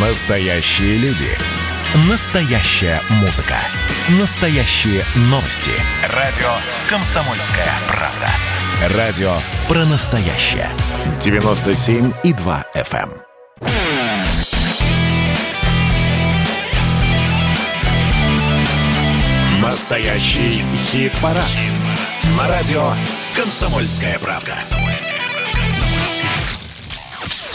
Настоящие люди. Настоящая музыка. Настоящие новости. Радио «Комсомольская правда». Радио про настоящее. 97,2 FM. эм. Настоящий хит-парад. Хит На радио «Комсомольская правда».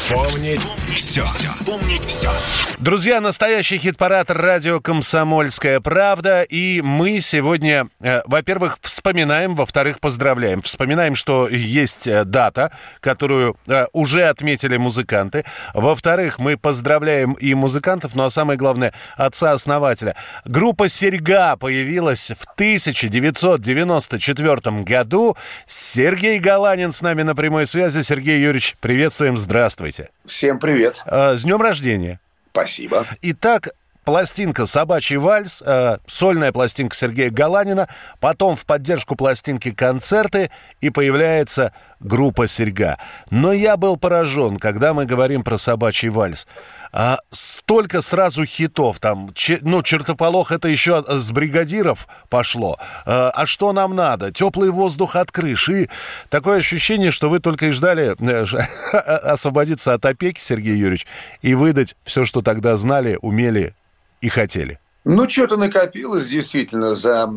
Вспомнить все. Вспомнить все. Друзья, настоящий хит-парад радио «Комсомольская правда». И мы сегодня, э, во-первых, вспоминаем, во-вторых, поздравляем. Вспоминаем, что есть э, дата, которую э, уже отметили музыканты. Во-вторых, мы поздравляем и музыкантов, ну а самое главное, отца-основателя. Группа «Серьга» появилась в 1994 году. Сергей Галанин с нами на прямой связи. Сергей Юрьевич, приветствуем, здравствуйте. Всем привет. Э, С днем рождения. Спасибо. Итак, пластинка «Собачий вальс», э, сольная пластинка Сергея Галанина, потом в поддержку пластинки концерты, и появляется группа «Серьга». Но я был поражен, когда мы говорим про «Собачий вальс». А, столько сразу хитов там. Че, ну, чертополох это еще с бригадиров пошло. А, а что нам надо? Теплый воздух от крыш. И такое ощущение, что вы только и ждали э, освободиться от опеки, Сергей Юрьевич, и выдать все, что тогда знали, умели и хотели. Ну, что-то накопилось действительно за,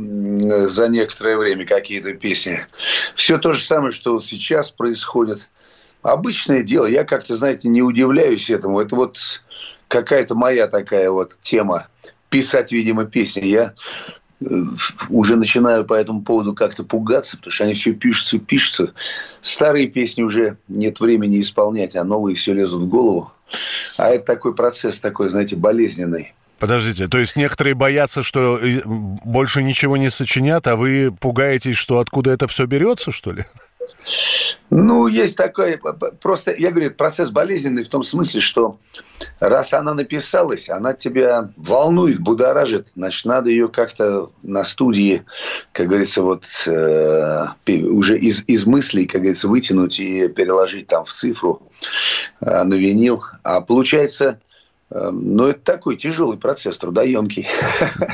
за некоторое время какие-то песни. Все то же самое, что сейчас происходит. Обычное дело. Я как-то, знаете, не удивляюсь этому. Это вот какая-то моя такая вот тема писать, видимо, песни. Я э, уже начинаю по этому поводу как-то пугаться, потому что они все пишутся, пишутся. Старые песни уже нет времени исполнять, а новые все лезут в голову. А это такой процесс, такой, знаете, болезненный. Подождите, то есть некоторые боятся, что э, больше ничего не сочинят, а вы пугаетесь, что откуда это все берется, что ли? Ну, есть такое, просто, я говорю, процесс болезненный в том смысле, что раз она написалась, она тебя волнует, будоражит, значит, надо ее как-то на студии, как говорится, вот э, уже из, из мыслей, как говорится, вытянуть и переложить там в цифру э, на винил. А получается, но это такой тяжелый процесс, трудоемкий.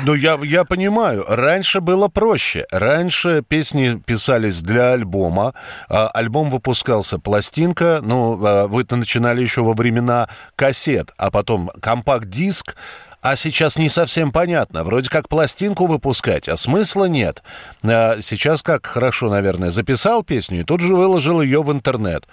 Ну, я, я понимаю. Раньше было проще. Раньше песни писались для альбома. А альбом выпускался пластинка. Ну, а вы это начинали еще во времена кассет, а потом компакт-диск. А сейчас не совсем понятно. Вроде как пластинку выпускать, а смысла нет. А сейчас как хорошо, наверное, записал песню и тут же выложил ее в интернет.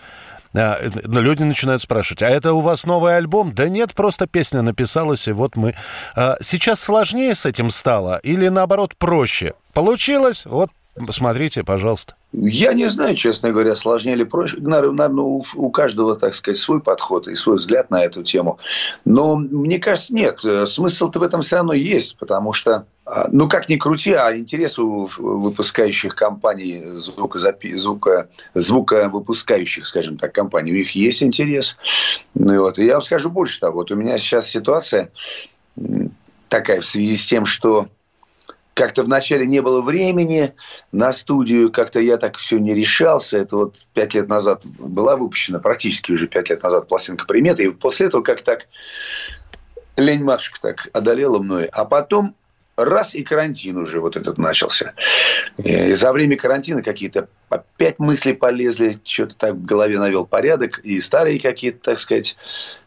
А, люди начинают спрашивать, а это у вас новый альбом? Да нет, просто песня написалась, и вот мы... А, сейчас сложнее с этим стало или, наоборот, проще? Получилось? Вот, смотрите, пожалуйста. Я не знаю, честно говоря, сложнее или проще. Наверное, у, у каждого, так сказать, свой подход и свой взгляд на эту тему. Но мне кажется, нет. Смысл-то в этом все равно есть, потому что, ну, как ни крути, а интерес у выпускающих компаний, звукозапи... звука... звуковыпускающих, скажем так, компаний, у них есть интерес. Ну, вот. И я вам скажу больше того. Вот у меня сейчас ситуация такая в связи с тем, что как-то вначале не было времени на студию, как-то я так все не решался. Это вот пять лет назад была выпущена, практически уже пять лет назад пластинка «Примета», и после этого как так лень-матушка так одолела мной. А потом раз и карантин уже вот этот начался. И за время карантина какие-то опять мысли полезли, что-то так в голове навел порядок, и старые какие-то, так сказать,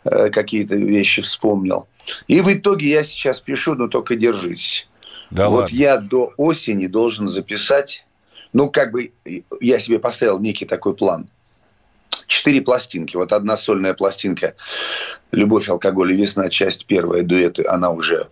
э, какие-то вещи вспомнил. И в итоге я сейчас пишу, но только держись. Да вот ладно. я до осени должен записать, ну, как бы я себе поставил некий такой план. Четыре пластинки. Вот одна сольная пластинка «Любовь, алкоголь и весна», часть первая, дуэты, она уже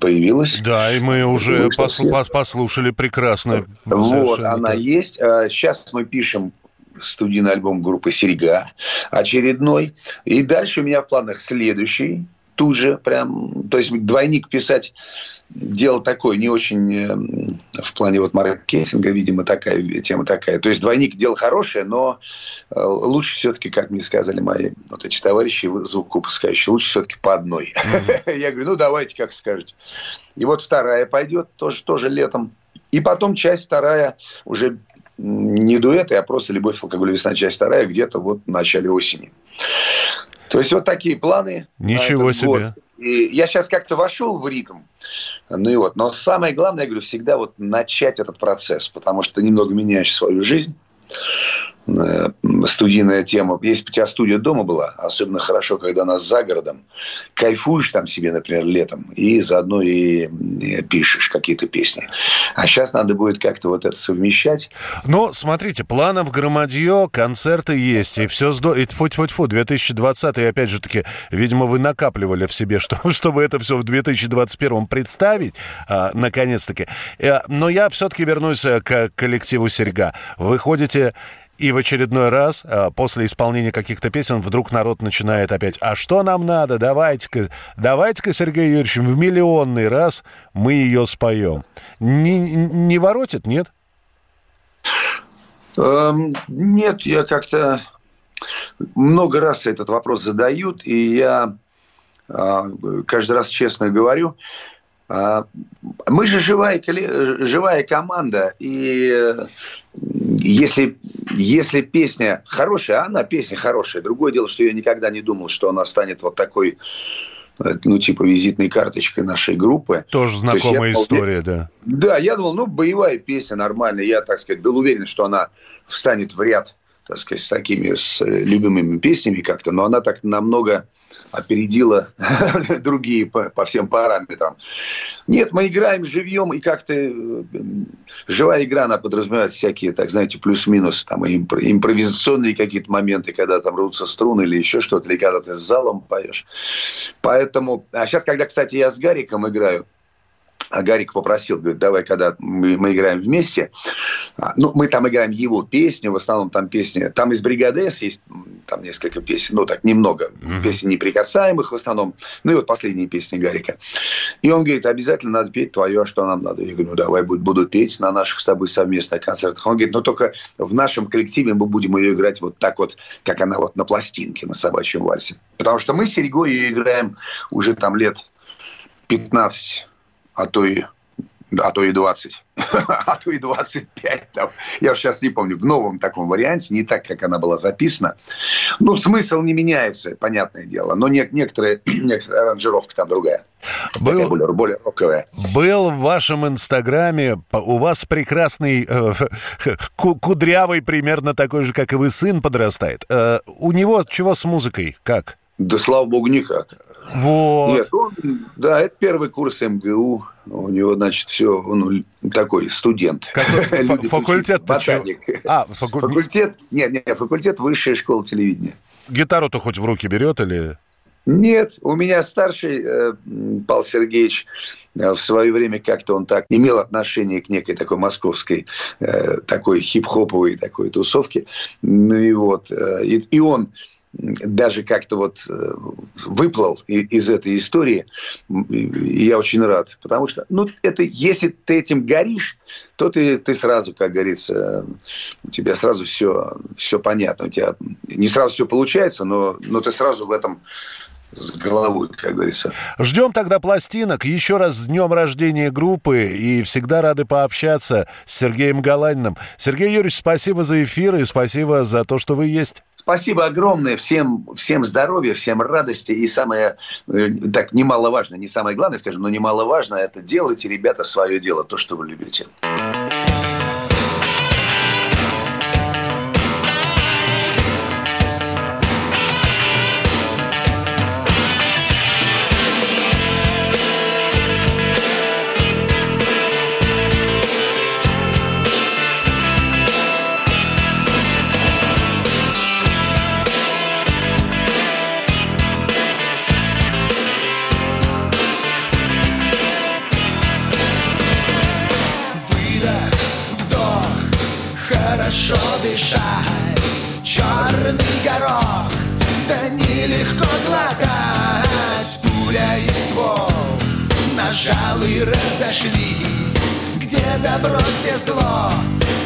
появилась. Да, и мы уже послу- послушали прекрасно. Вот, она так. есть. Сейчас мы пишем студийный альбом группы «Серега», очередной. И дальше у меня в планах следующий, тут же прям, то есть двойник писать дело такое, не очень эм, в плане вот маркетинга, видимо, такая тема такая. То есть двойник дело хорошее, но э, лучше все-таки, как мне сказали мои вот эти товарищи звукопускающие, лучше все-таки по одной. Я говорю, ну давайте, как скажете. И вот вторая пойдет тоже, тоже летом. И потом часть вторая уже не дуэты, а просто «Любовь, алкоголь, весна», часть вторая, где-то вот в начале осени. То есть вот такие планы. Ничего себе. Год. И я сейчас как-то вошел в ритм. Ну и вот. Но самое главное, я говорю, всегда вот начать этот процесс, потому что ты немного меняешь свою жизнь. Э, студийная тема. Если бы у тебя студия дома была, особенно хорошо, когда она за городом, кайфуешь там себе, например, летом, и заодно и пишешь какие-то песни. А сейчас надо будет как-то вот это совмещать. Но, смотрите, планов громадье, концерты есть, и все здорово. И тьфу-тьфу-тьфу, 2020, опять же таки, видимо, вы накапливали в себе, что, чтобы это все в 2021 представить, а, наконец-таки. Э, но я все-таки вернусь э, к коллективу «Серьга». Вы ходите и в очередной раз, а, после исполнения каких-то песен, вдруг народ начинает опять, а что нам надо, давайте-ка, давайте-ка, Сергей Юрьевич, в миллионный раз мы ее споем. Не, не воротит, нет? Эм, нет, я как-то много раз этот вопрос задают, и я э, каждый раз честно говорю, э, мы же живая, живая команда, и если, если песня хорошая, а она песня хорошая. Другое дело, что я никогда не думал, что она станет вот такой, э, ну, типа визитной карточкой нашей группы. Тоже знакомая То история, думал, да. Да, я думал, ну, боевая песня нормальная. Я, так сказать, был уверен, что она встанет в ряд, так сказать, с такими с любимыми песнями как-то. Но она так намного опередила другие по, по всем параметрам. Нет, мы играем живьем, и как-то э, живая игра, она подразумевает всякие, так знаете, плюс-минус, там, импровизационные какие-то моменты, когда там рвутся струны или еще что-то, или когда ты с залом поешь. Поэтому, а сейчас, когда, кстати, я с Гариком играю, а Гарик попросил, говорит, давай, когда мы, мы играем вместе, а, ну, мы там играем его песни, в основном там песни, там из «Бригады С» есть там несколько песен, ну, так, немного, mm-hmm. песен неприкасаемых в основном, ну, и вот последние песни Гарика. И он говорит, обязательно надо петь твое, а что нам надо? Я говорю, ну, давай буду, буду петь на наших с тобой совместных концертах. Он говорит, ну, только в нашем коллективе мы будем ее играть вот так вот, как она вот на пластинке, на собачьем вальсе. Потому что мы с Серегой ее играем уже там лет 15 а то и а то и 20, а то и 25. Там. Я уж сейчас не помню, в новом таком варианте, не так, как она была записана. Ну, смысл не меняется, понятное дело, но не, некоторые, некоторая аранжировка там другая. Был, более, более роковая. Был в вашем инстаграме, у вас прекрасный, э, кудрявый, примерно такой же, как и вы, сын подрастает. Э, у него чего с музыкой? Как? Да слава богу, никак. Вот. Нет, он, да, это первый курс МГУ. У него, значит, все, он такой студент. Факультет? Ботаник. А, факу... факультет? Нет, нет, факультет высшая школа телевидения. Гитару-то хоть в руки берет или... Нет, у меня старший э, Павел Сергеевич э, в свое время как-то он так имел отношение к некой такой московской, э, такой хип-хоповой такой тусовке. Ну и вот, э, и, и он даже как-то вот э, выплыл из этой истории, и я очень рад. Потому что, ну, это, если ты этим горишь, то ты, ты сразу, как говорится, у тебя сразу все, все понятно. У тебя не сразу все получается, но, но ты сразу в этом с головой, как говорится. Ждем тогда пластинок. Еще раз с днем рождения группы. И всегда рады пообщаться с Сергеем Галаниным. Сергей Юрьевич, спасибо за эфир и спасибо за то, что вы есть. Спасибо огромное. Всем, всем здоровья, всем радости. И самое, э, так, немаловажно, не самое главное, скажем, но немаловажно, это делайте, ребята, свое дело, то, что вы любите. разошлись Где добро, где зло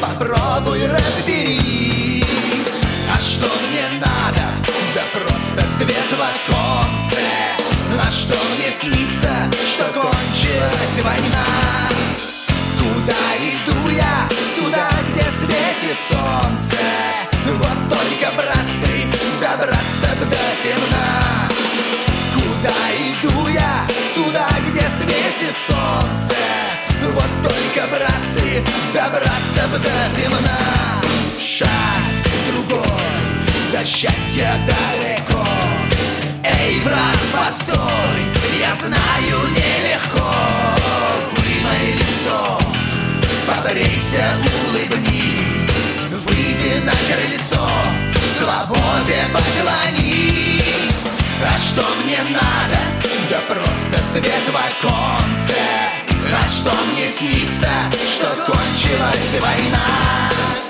Попробуй разберись А что мне надо? Да просто свет в оконце А что мне снится, что кончилась война? Куда иду я? Туда, где светит солнце Вот только, братцы, добраться б до темна добраться бы до темна Шаг другой, до счастья далеко. Эй, брат, постой, я знаю, нелегко. Вымой лицо, побрейся, улыбнись. Выйди на крыльцо, свободе поклонись. А что мне надо? Да просто свет в оконце А что мне снится, что кончилась война?